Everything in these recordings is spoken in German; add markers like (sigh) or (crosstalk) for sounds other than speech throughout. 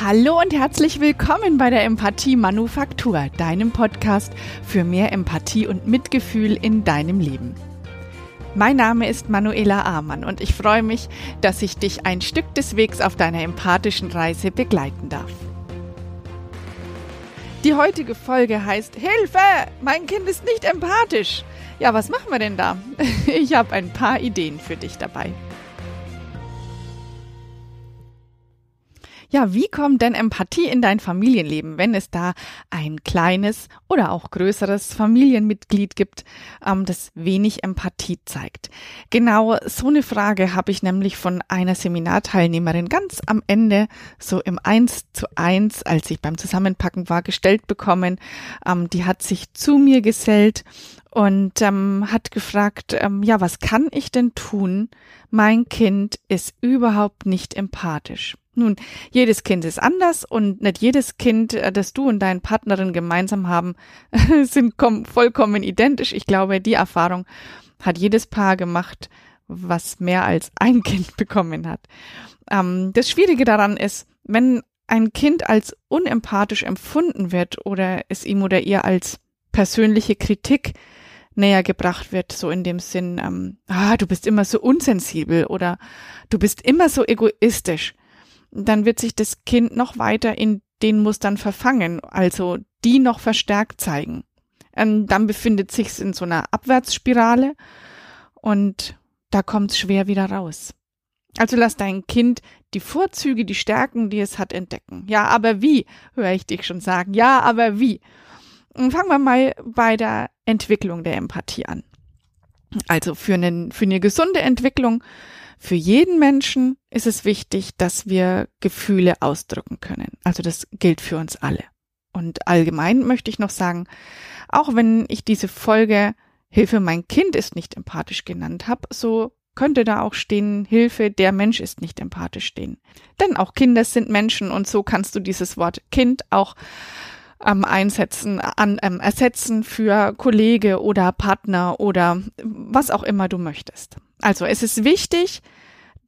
Hallo und herzlich willkommen bei der Empathie Manufaktur, deinem Podcast für mehr Empathie und Mitgefühl in deinem Leben. Mein Name ist Manuela Amann und ich freue mich, dass ich dich ein Stück des Wegs auf deiner empathischen Reise begleiten darf. Die heutige Folge heißt Hilfe! Mein Kind ist nicht empathisch. Ja, was machen wir denn da? (laughs) Ich habe ein paar Ideen für dich dabei. Ja, wie kommt denn Empathie in dein Familienleben, wenn es da ein kleines oder auch größeres Familienmitglied gibt, ähm, das wenig Empathie zeigt? Genau so eine Frage habe ich nämlich von einer Seminarteilnehmerin ganz am Ende, so im Eins zu eins, als ich beim Zusammenpacken war, gestellt bekommen. Ähm, die hat sich zu mir gesellt und ähm, hat gefragt, ähm, ja, was kann ich denn tun? Mein Kind ist überhaupt nicht empathisch. Nun, jedes Kind ist anders und nicht jedes Kind, äh, das du und deine Partnerin gemeinsam haben, (laughs) sind vollkommen identisch. Ich glaube, die Erfahrung hat jedes Paar gemacht, was mehr als ein Kind (laughs) bekommen hat. Ähm, das Schwierige daran ist, wenn ein Kind als unempathisch empfunden wird oder es ihm oder ihr als persönliche Kritik näher gebracht wird, so in dem Sinn, ähm, ah, du bist immer so unsensibel oder du bist immer so egoistisch, dann wird sich das Kind noch weiter in den Mustern verfangen, also die noch verstärkt zeigen. Ähm, dann befindet sich es in so einer Abwärtsspirale und da kommt es schwer wieder raus. Also lass dein Kind die Vorzüge, die Stärken, die es hat, entdecken. Ja, aber wie, höre ich dich schon sagen. Ja, aber wie. Und fangen wir mal bei der Entwicklung der Empathie an. Also für, einen, für eine gesunde Entwicklung für jeden Menschen ist es wichtig, dass wir Gefühle ausdrücken können. Also das gilt für uns alle. Und allgemein möchte ich noch sagen, auch wenn ich diese Folge Hilfe, mein Kind ist nicht empathisch genannt habe, so könnte da auch stehen, Hilfe, der Mensch ist nicht empathisch stehen. Denn auch Kinder sind Menschen und so kannst du dieses Wort Kind auch ähm, einsetzen, an, ähm, ersetzen für Kollege oder Partner oder was auch immer du möchtest. Also es ist wichtig,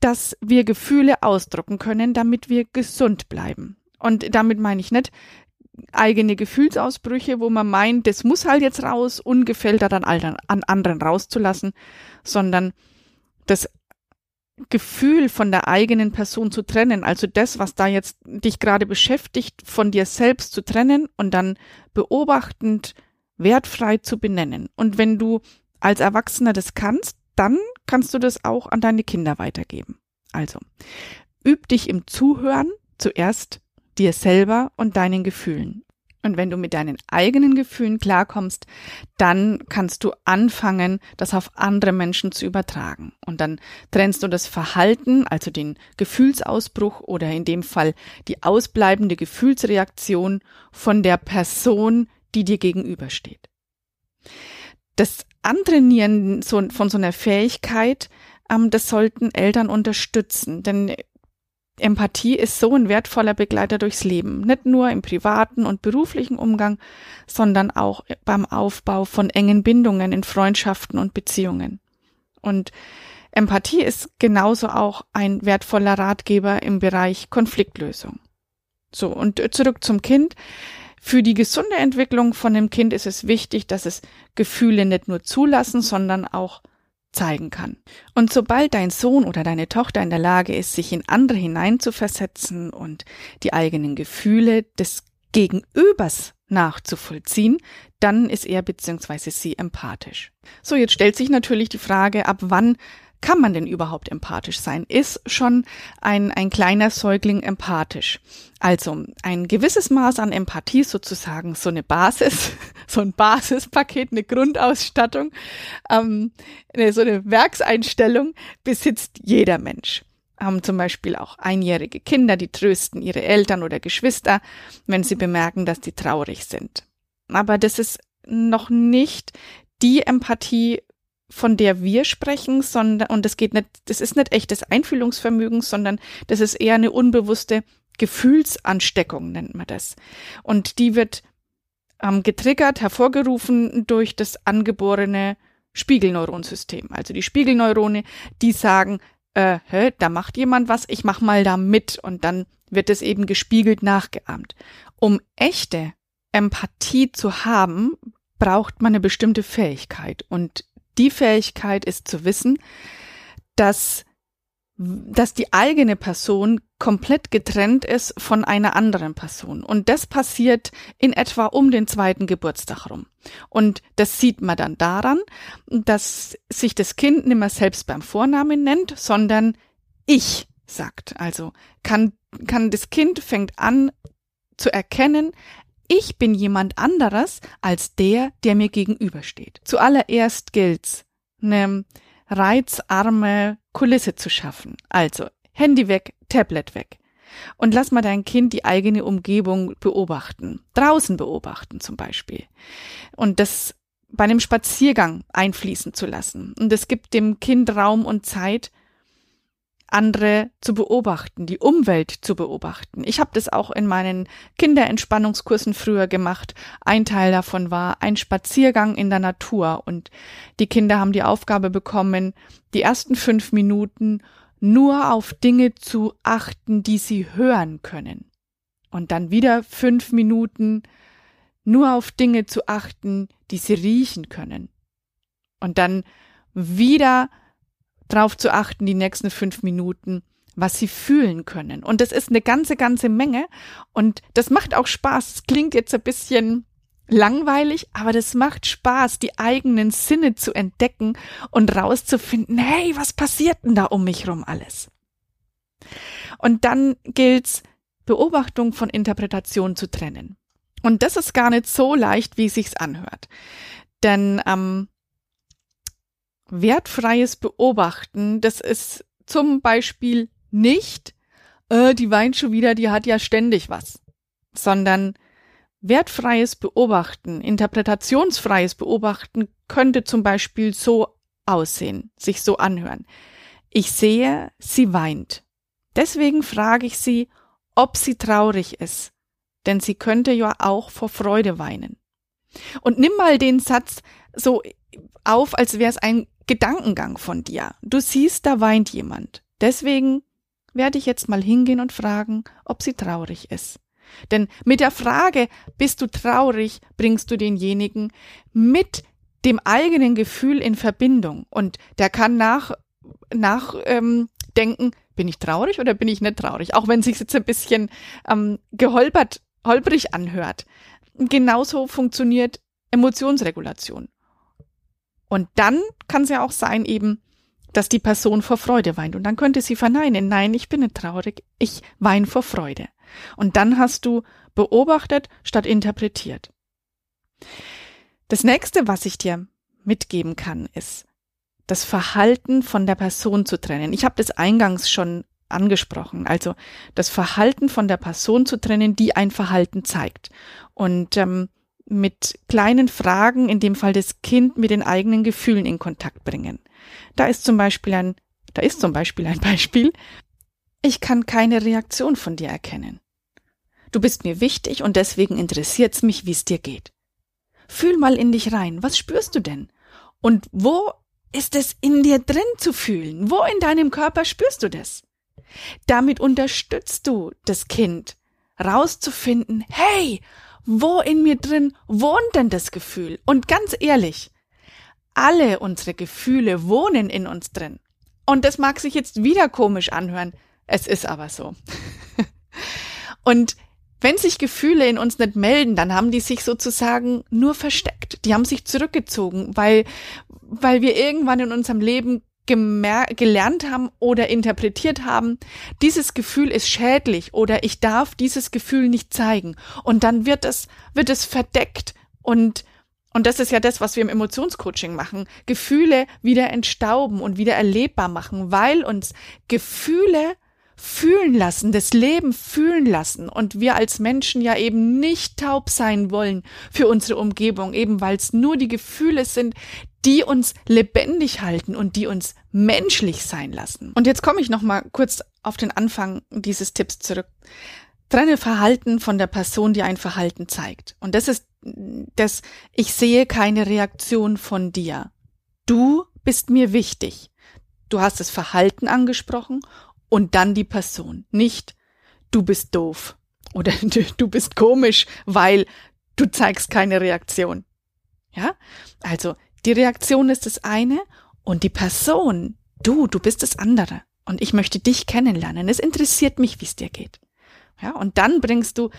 dass wir Gefühle ausdrucken können, damit wir gesund bleiben. Und damit meine ich nicht eigene Gefühlsausbrüche, wo man meint, das muss halt jetzt raus, ungefiltert an, an anderen rauszulassen, sondern das Gefühl von der eigenen Person zu trennen, also das, was da jetzt dich gerade beschäftigt, von dir selbst zu trennen und dann beobachtend wertfrei zu benennen. Und wenn du als Erwachsener das kannst, dann kannst du das auch an deine Kinder weitergeben. Also, üb dich im Zuhören zuerst dir selber und deinen Gefühlen. Und wenn du mit deinen eigenen Gefühlen klarkommst, dann kannst du anfangen, das auf andere Menschen zu übertragen. Und dann trennst du das Verhalten, also den Gefühlsausbruch oder in dem Fall die ausbleibende Gefühlsreaktion von der Person, die dir gegenübersteht. Das Antrainieren von so einer Fähigkeit, ähm, das sollten Eltern unterstützen. Denn Empathie ist so ein wertvoller Begleiter durchs Leben. Nicht nur im privaten und beruflichen Umgang, sondern auch beim Aufbau von engen Bindungen in Freundschaften und Beziehungen. Und Empathie ist genauso auch ein wertvoller Ratgeber im Bereich Konfliktlösung. So, und zurück zum Kind. Für die gesunde Entwicklung von dem Kind ist es wichtig, dass es Gefühle nicht nur zulassen, sondern auch zeigen kann. Und sobald dein Sohn oder deine Tochter in der Lage ist, sich in andere hineinzuversetzen und die eigenen Gefühle des Gegenübers nachzuvollziehen, dann ist er bzw. sie empathisch. So, jetzt stellt sich natürlich die Frage, ab wann kann man denn überhaupt empathisch sein? Ist schon ein, ein kleiner Säugling empathisch? Also ein gewisses Maß an Empathie sozusagen, so eine Basis, (laughs) so ein Basispaket, eine Grundausstattung, ähm, so eine Werkseinstellung besitzt jeder Mensch. Haben zum Beispiel auch einjährige Kinder, die trösten ihre Eltern oder Geschwister, wenn sie bemerken, dass die traurig sind. Aber das ist noch nicht die Empathie, von der wir sprechen, sondern, und das geht nicht, das ist nicht echtes Einfühlungsvermögen, sondern das ist eher eine unbewusste Gefühlsansteckung, nennt man das. Und die wird ähm, getriggert, hervorgerufen durch das angeborene Spiegelneuronsystem. Also die Spiegelneurone, die sagen, äh, hä, da macht jemand was, ich mach mal da mit und dann wird es eben gespiegelt nachgeahmt. Um echte Empathie zu haben, braucht man eine bestimmte Fähigkeit. Und die Fähigkeit ist zu wissen, dass, dass die eigene Person komplett getrennt ist von einer anderen Person. Und das passiert in etwa um den zweiten Geburtstag rum. Und das sieht man dann daran, dass sich das Kind nicht mehr selbst beim Vornamen nennt, sondern ich sagt. Also kann, kann das Kind fängt an zu erkennen, ich bin jemand anderes als der, der mir gegenübersteht. Zuallererst gilt's, eine reizarme Kulisse zu schaffen. Also Handy weg, Tablet weg. Und lass mal dein Kind die eigene Umgebung beobachten. Draußen beobachten zum Beispiel. Und das bei einem Spaziergang einfließen zu lassen. Und es gibt dem Kind Raum und Zeit, andere zu beobachten, die Umwelt zu beobachten. Ich habe das auch in meinen Kinderentspannungskursen früher gemacht. Ein Teil davon war ein Spaziergang in der Natur und die Kinder haben die Aufgabe bekommen, die ersten fünf Minuten nur auf Dinge zu achten, die sie hören können. Und dann wieder fünf Minuten nur auf Dinge zu achten, die sie riechen können. Und dann wieder drauf zu achten, die nächsten fünf Minuten, was sie fühlen können. Und das ist eine ganze, ganze Menge. Und das macht auch Spaß. Es klingt jetzt ein bisschen langweilig, aber das macht Spaß, die eigenen Sinne zu entdecken und rauszufinden, hey, was passiert denn da um mich rum alles? Und dann gilt's, Beobachtung von Interpretation zu trennen. Und das ist gar nicht so leicht, wie es sich anhört. Denn ähm, wertfreies Beobachten, das ist zum Beispiel nicht, äh, die weint schon wieder, die hat ja ständig was, sondern wertfreies Beobachten, interpretationsfreies Beobachten könnte zum Beispiel so aussehen, sich so anhören. Ich sehe, sie weint. Deswegen frage ich sie, ob sie traurig ist, denn sie könnte ja auch vor Freude weinen. Und nimm mal den Satz so auf, als wäre es ein Gedankengang von dir. Du siehst, da weint jemand. Deswegen werde ich jetzt mal hingehen und fragen, ob sie traurig ist. Denn mit der Frage, bist du traurig, bringst du denjenigen mit dem eigenen Gefühl in Verbindung. Und der kann nach, nach ähm, denken, bin ich traurig oder bin ich nicht traurig? Auch wenn sich jetzt ein bisschen ähm, geholpert, holprig anhört. Genauso funktioniert Emotionsregulation. Und dann kann es ja auch sein eben, dass die Person vor Freude weint. Und dann könnte sie verneinen, nein, ich bin nicht traurig, ich weine vor Freude. Und dann hast du beobachtet statt interpretiert. Das nächste, was ich dir mitgeben kann, ist, das Verhalten von der Person zu trennen. Ich habe das eingangs schon angesprochen. Also das Verhalten von der Person zu trennen, die ein Verhalten zeigt. Und ähm, mit kleinen Fragen, in dem Fall das Kind, mit den eigenen Gefühlen in Kontakt bringen. Da ist zum Beispiel ein, da ist zum Beispiel ein Beispiel. Ich kann keine Reaktion von dir erkennen. Du bist mir wichtig und deswegen interessiert's mich, wie es dir geht. Fühl mal in dich rein. Was spürst du denn? Und wo ist es in dir drin zu fühlen? Wo in deinem Körper spürst du das? Damit unterstützt du das Kind, rauszufinden, hey, wo in mir drin wohnt denn das Gefühl? Und ganz ehrlich, alle unsere Gefühle wohnen in uns drin. Und das mag sich jetzt wieder komisch anhören. Es ist aber so. (laughs) Und wenn sich Gefühle in uns nicht melden, dann haben die sich sozusagen nur versteckt. Die haben sich zurückgezogen, weil, weil wir irgendwann in unserem Leben gelernt haben oder interpretiert haben, dieses Gefühl ist schädlich oder ich darf dieses Gefühl nicht zeigen. Und dann wird es, wird es verdeckt und und das ist ja das, was wir im Emotionscoaching machen. Gefühle wieder entstauben und wieder erlebbar machen, weil uns Gefühle fühlen lassen, das Leben fühlen lassen und wir als Menschen ja eben nicht taub sein wollen für unsere Umgebung, eben weil es nur die Gefühle sind, die uns lebendig halten und die uns menschlich sein lassen. Und jetzt komme ich noch mal kurz auf den Anfang dieses Tipps zurück. Trenne Verhalten von der Person, die ein Verhalten zeigt. Und das ist das, ich sehe keine Reaktion von dir. Du bist mir wichtig. Du hast das Verhalten angesprochen und dann die Person. Nicht, du bist doof oder (laughs) du bist komisch, weil du zeigst keine Reaktion. Ja? Also, die Reaktion ist das eine und die Person, du, du bist das andere. Und ich möchte dich kennenlernen. Es interessiert mich, wie es dir geht. Ja, und dann bringst du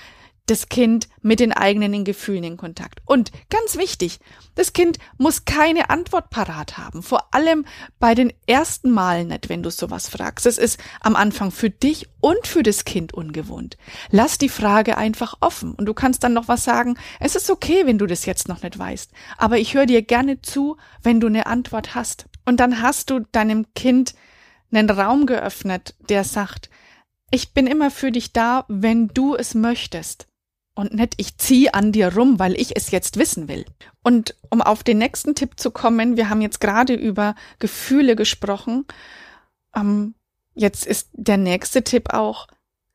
das Kind mit den eigenen Gefühlen in Kontakt. Und ganz wichtig, das Kind muss keine Antwort parat haben. Vor allem bei den ersten Malen nicht, wenn du sowas fragst. Es ist am Anfang für dich und für das Kind ungewohnt. Lass die Frage einfach offen und du kannst dann noch was sagen. Es ist okay, wenn du das jetzt noch nicht weißt. Aber ich höre dir gerne zu, wenn du eine Antwort hast. Und dann hast du deinem Kind einen Raum geöffnet, der sagt, ich bin immer für dich da, wenn du es möchtest und nicht ich ziehe an dir rum, weil ich es jetzt wissen will. Und um auf den nächsten Tipp zu kommen, wir haben jetzt gerade über Gefühle gesprochen. Ähm, jetzt ist der nächste Tipp auch,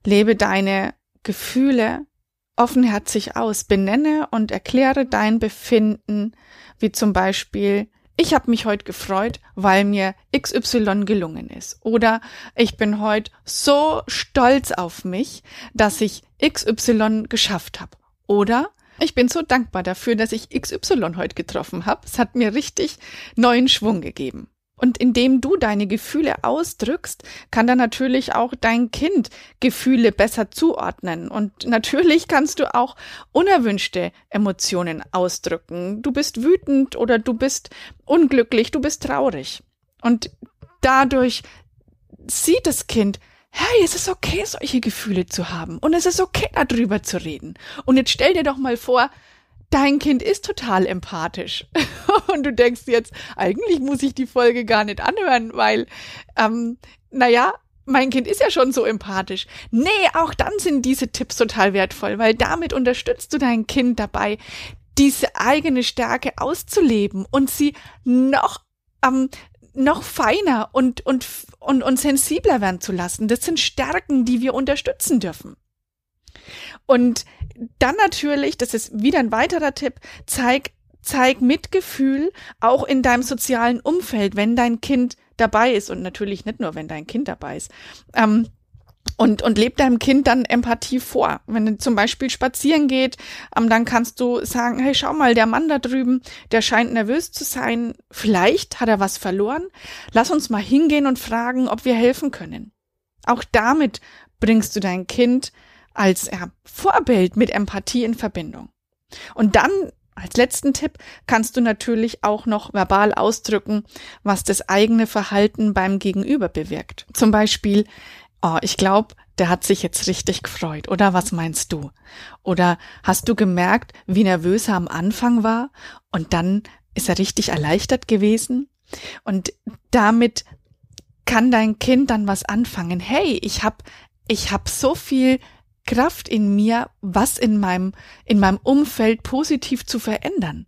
lebe deine Gefühle offenherzig aus, benenne und erkläre dein Befinden, wie zum Beispiel ich habe mich heute gefreut, weil mir XY gelungen ist. Oder ich bin heute so stolz auf mich, dass ich XY geschafft habe. Oder ich bin so dankbar dafür, dass ich XY heute getroffen habe. Es hat mir richtig neuen Schwung gegeben. Und indem du deine Gefühle ausdrückst, kann dann natürlich auch dein Kind Gefühle besser zuordnen. Und natürlich kannst du auch unerwünschte Emotionen ausdrücken. Du bist wütend oder du bist unglücklich, du bist traurig. Und dadurch sieht das Kind, hey, es ist okay, solche Gefühle zu haben. Und es ist okay, darüber zu reden. Und jetzt stell dir doch mal vor, dein Kind ist total empathisch. (laughs) Und du denkst jetzt, eigentlich muss ich die Folge gar nicht anhören, weil, ähm, naja, mein Kind ist ja schon so empathisch. Nee, auch dann sind diese Tipps total wertvoll, weil damit unterstützt du dein Kind dabei, diese eigene Stärke auszuleben und sie noch ähm, noch feiner und, und, und, und sensibler werden zu lassen. Das sind Stärken, die wir unterstützen dürfen. Und dann natürlich, das ist wieder ein weiterer Tipp, zeig, zeig Mitgefühl auch in deinem sozialen Umfeld, wenn dein Kind dabei ist und natürlich nicht nur, wenn dein Kind dabei ist. Ähm, und, und leb deinem Kind dann Empathie vor. Wenn du zum Beispiel spazieren geht, ähm, dann kannst du sagen, hey, schau mal, der Mann da drüben, der scheint nervös zu sein. Vielleicht hat er was verloren. Lass uns mal hingehen und fragen, ob wir helfen können. Auch damit bringst du dein Kind als Vorbild mit Empathie in Verbindung. Und dann als letzten Tipp kannst du natürlich auch noch verbal ausdrücken, was das eigene Verhalten beim Gegenüber bewirkt. Zum Beispiel, oh, ich glaube, der hat sich jetzt richtig gefreut. Oder was meinst du? Oder hast du gemerkt, wie nervös er am Anfang war und dann ist er richtig erleichtert gewesen? Und damit kann dein Kind dann was anfangen. Hey, ich hab, ich hab so viel Kraft in mir, was in meinem, in meinem Umfeld positiv zu verändern.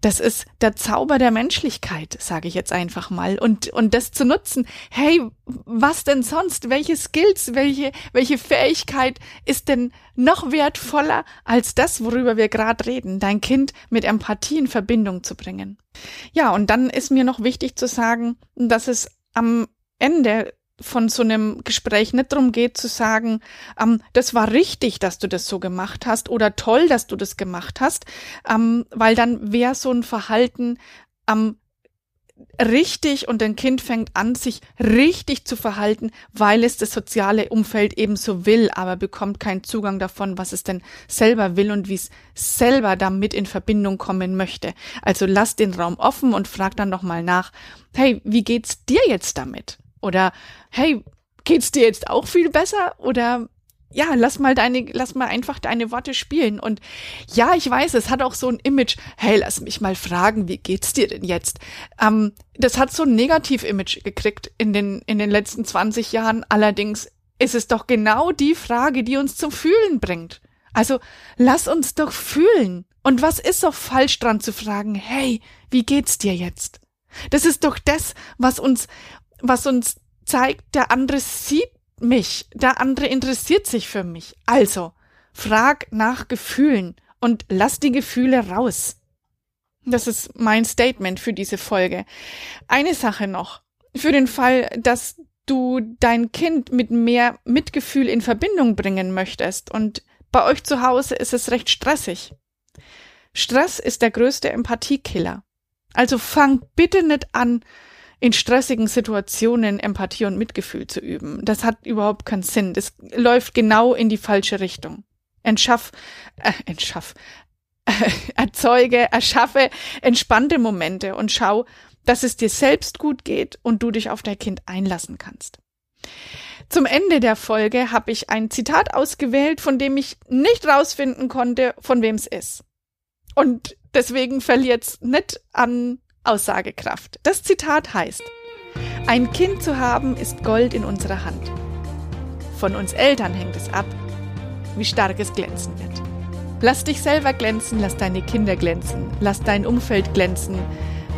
Das ist der Zauber der Menschlichkeit, sage ich jetzt einfach mal. Und, und das zu nutzen. Hey, was denn sonst? Welche Skills, welche, welche Fähigkeit ist denn noch wertvoller als das, worüber wir gerade reden? Dein Kind mit Empathie in Verbindung zu bringen. Ja, und dann ist mir noch wichtig zu sagen, dass es am Ende von so einem Gespräch nicht darum geht zu sagen, ähm, das war richtig, dass du das so gemacht hast oder toll, dass du das gemacht hast, ähm, weil dann wäre so ein Verhalten ähm, richtig und ein Kind fängt an, sich richtig zu verhalten, weil es das soziale Umfeld eben so will, aber bekommt keinen Zugang davon, was es denn selber will und wie es selber damit in Verbindung kommen möchte. Also lass den Raum offen und frag dann nochmal nach, hey, wie geht's dir jetzt damit? Oder hey, geht's dir jetzt auch viel besser? Oder ja, lass mal deine, lass mal einfach deine Worte spielen. Und ja, ich weiß, es hat auch so ein Image, hey, lass mich mal fragen, wie geht's dir denn jetzt? Ähm, das hat so ein Negativ-Image gekriegt in den, in den letzten 20 Jahren. Allerdings ist es doch genau die Frage, die uns zum Fühlen bringt. Also, lass uns doch fühlen. Und was ist doch falsch dran zu fragen, hey, wie geht's dir jetzt? Das ist doch das, was uns, was uns zeigt, der andere sieht mich, der andere interessiert sich für mich. Also, frag nach Gefühlen und lass die Gefühle raus. Das ist mein Statement für diese Folge. Eine Sache noch. Für den Fall, dass du dein Kind mit mehr Mitgefühl in Verbindung bringen möchtest und bei euch zu Hause ist es recht stressig. Stress ist der größte Empathiekiller. Also fang bitte nicht an, in stressigen Situationen Empathie und Mitgefühl zu üben. Das hat überhaupt keinen Sinn. Das läuft genau in die falsche Richtung. Entschaff, äh, entschaff, äh, (laughs) erzeuge, erschaffe entspannte Momente und schau, dass es dir selbst gut geht und du dich auf dein Kind einlassen kannst. Zum Ende der Folge habe ich ein Zitat ausgewählt, von dem ich nicht rausfinden konnte, von wem es ist. Und deswegen verliert es nicht an Aussagekraft. Das Zitat heißt, ein Kind zu haben ist Gold in unserer Hand. Von uns Eltern hängt es ab, wie stark es glänzen wird. Lass dich selber glänzen, lass deine Kinder glänzen, lass dein Umfeld glänzen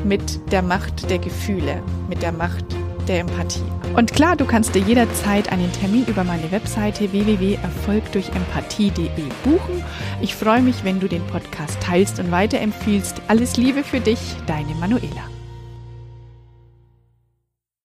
mit der Macht der Gefühle, mit der Macht der Empathie. Und klar, du kannst dir jederzeit einen Termin über meine Webseite www.erfolgdurchempathie.de buchen. Ich freue mich, wenn du den Podcast teilst und weiterempfiehlst. Alles Liebe für dich, deine Manuela.